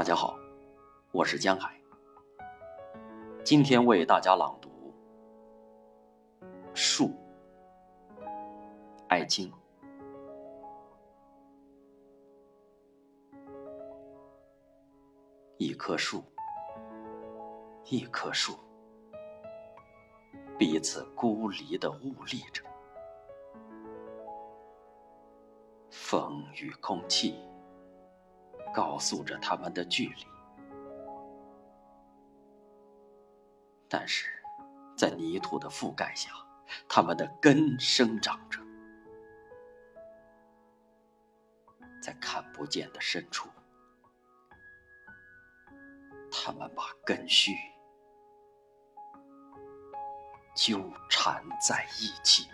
大家好，我是江海。今天为大家朗读《树》，爱青。一棵树，一棵树，彼此孤立的兀立着，风与空气。告诉着他们的距离，但是，在泥土的覆盖下，他们的根生长着，在看不见的深处，他们把根须纠缠在一起。